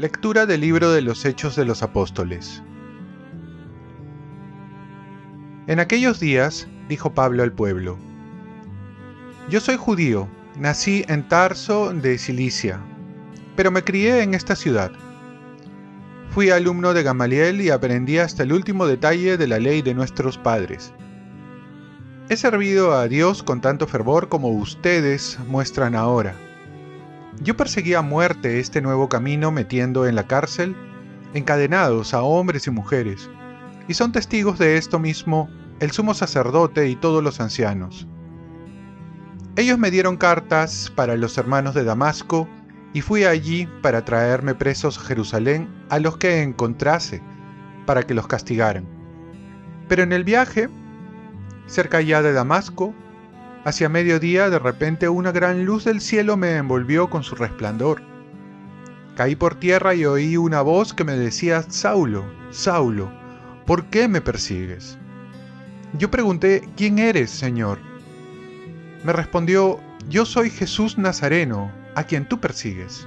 Lectura del libro de los Hechos de los Apóstoles. En aquellos días, dijo Pablo al pueblo, Yo soy judío, nací en Tarso de Cilicia, pero me crié en esta ciudad. Fui alumno de Gamaliel y aprendí hasta el último detalle de la ley de nuestros padres. He servido a Dios con tanto fervor como ustedes muestran ahora yo perseguí a muerte este nuevo camino metiendo en la cárcel encadenados a hombres y mujeres, y son testigos de esto mismo el sumo sacerdote y todos los ancianos. Ellos me dieron cartas para los hermanos de Damasco, y fui allí para traerme presos a Jerusalén a los que encontrase, para que los castigaran. Pero en el viaje, cerca ya de Damasco, Hacia mediodía de repente una gran luz del cielo me envolvió con su resplandor. Caí por tierra y oí una voz que me decía, Saulo, Saulo, ¿por qué me persigues? Yo pregunté, ¿quién eres, Señor? Me respondió, yo soy Jesús Nazareno, a quien tú persigues.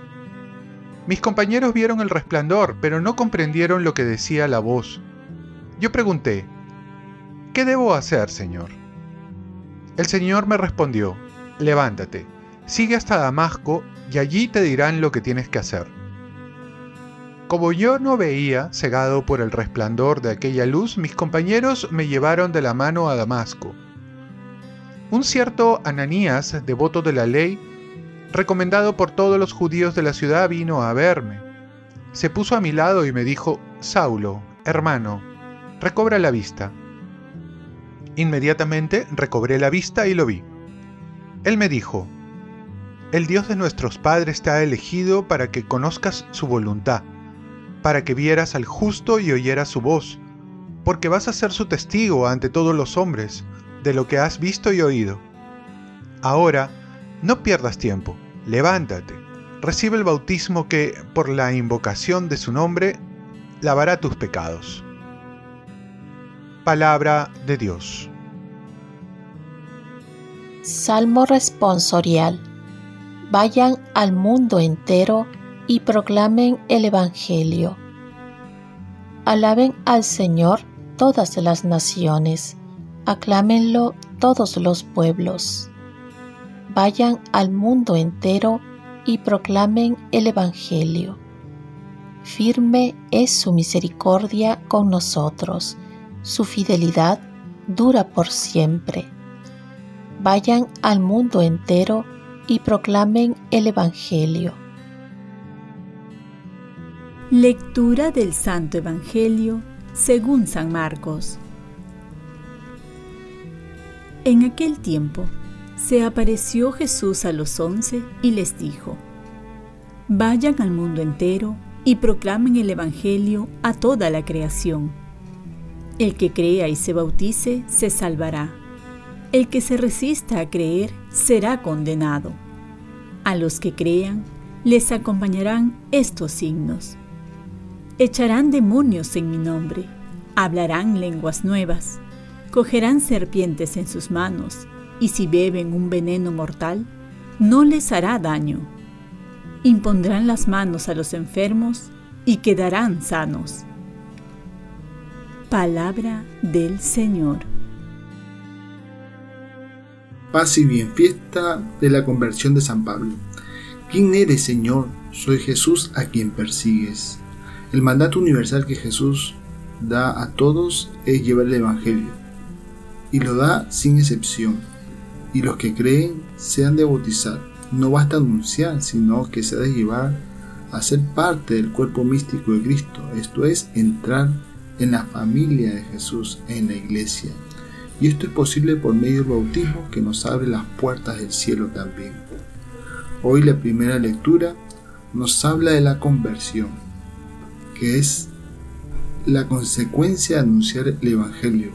Mis compañeros vieron el resplandor, pero no comprendieron lo que decía la voz. Yo pregunté, ¿qué debo hacer, Señor? El Señor me respondió, levántate, sigue hasta Damasco y allí te dirán lo que tienes que hacer. Como yo no veía, cegado por el resplandor de aquella luz, mis compañeros me llevaron de la mano a Damasco. Un cierto Ananías, devoto de la ley, recomendado por todos los judíos de la ciudad, vino a verme. Se puso a mi lado y me dijo, Saulo, hermano, recobra la vista. Inmediatamente recobré la vista y lo vi. Él me dijo, El Dios de nuestros padres te ha elegido para que conozcas su voluntad, para que vieras al justo y oyeras su voz, porque vas a ser su testigo ante todos los hombres de lo que has visto y oído. Ahora, no pierdas tiempo, levántate, recibe el bautismo que, por la invocación de su nombre, lavará tus pecados. Palabra de Dios. Salmo responsorial. Vayan al mundo entero y proclamen el Evangelio. Alaben al Señor todas las naciones, aclámenlo todos los pueblos. Vayan al mundo entero y proclamen el Evangelio. Firme es su misericordia con nosotros su fidelidad dura por siempre. Vayan al mundo entero y proclamen el Evangelio. Lectura del Santo Evangelio según San Marcos. En aquel tiempo se apareció Jesús a los once y les dijo, Vayan al mundo entero y proclamen el Evangelio a toda la creación. El que crea y se bautice se salvará. El que se resista a creer será condenado. A los que crean les acompañarán estos signos. Echarán demonios en mi nombre, hablarán lenguas nuevas, cogerán serpientes en sus manos, y si beben un veneno mortal, no les hará daño. Impondrán las manos a los enfermos y quedarán sanos Palabra del Señor. Paz y bien, fiesta de la conversión de San Pablo. ¿Quién eres, Señor? Soy Jesús a quien persigues. El mandato universal que Jesús da a todos es llevar el Evangelio, y lo da sin excepción. Y los que creen sean de bautizar. No basta anunciar, sino que se ha de llevar a ser parte del cuerpo místico de Cristo, esto es, entrar en la familia de Jesús, en la iglesia. Y esto es posible por medio del bautismo que nos abre las puertas del cielo también. Hoy la primera lectura nos habla de la conversión, que es la consecuencia de anunciar el Evangelio,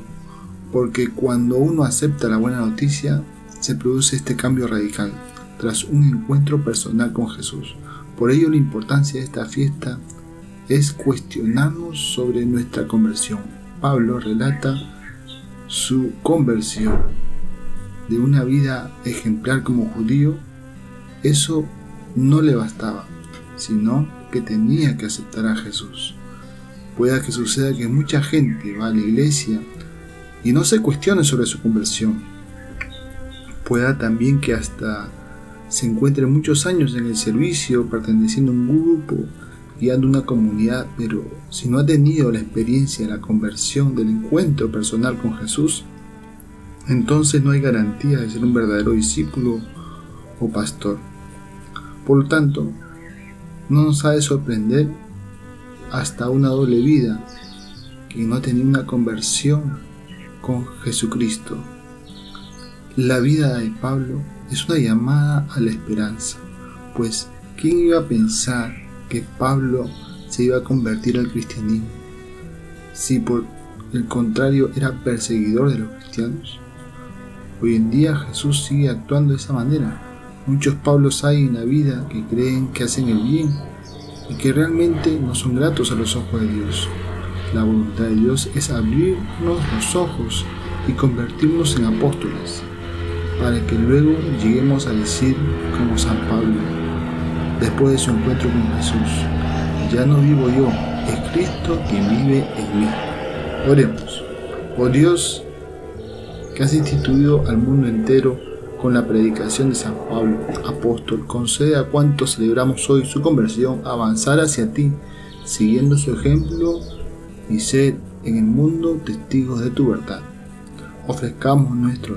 porque cuando uno acepta la buena noticia, se produce este cambio radical, tras un encuentro personal con Jesús. Por ello la importancia de esta fiesta es cuestionarnos sobre nuestra conversión. Pablo relata su conversión de una vida ejemplar como judío, eso no le bastaba, sino que tenía que aceptar a Jesús. Pueda que suceda que mucha gente va a la iglesia y no se cuestione sobre su conversión. Pueda también que hasta se encuentre muchos años en el servicio, perteneciendo a un grupo, guiando una comunidad, pero si no ha tenido la experiencia la conversión, del encuentro personal con Jesús, entonces no hay garantía de ser un verdadero discípulo o pastor. Por lo tanto, no nos ha de sorprender hasta una doble vida que no ha tenido una conversión con Jesucristo. La vida de Pablo es una llamada a la esperanza, pues ¿quién iba a pensar que Pablo se iba a convertir al cristianismo si por el contrario era perseguidor de los cristianos? Hoy en día Jesús sigue actuando de esa manera. Muchos Pablos hay en la vida que creen que hacen el bien y que realmente no son gratos a los ojos de Dios. La voluntad de Dios es abrirnos los ojos y convertirnos en apóstoles, para que luego lleguemos a decir como San Pablo, después de su encuentro con Jesús, ya no vivo yo, es Cristo quien vive en mí. Oremos. Oh Dios, que has instituido al mundo entero con la predicación de San Pablo, apóstol, concede a cuantos celebramos hoy su conversión avanzar hacia ti, siguiendo su ejemplo y ser en el mundo testigos de tu verdad. Ofrezcamos nuestro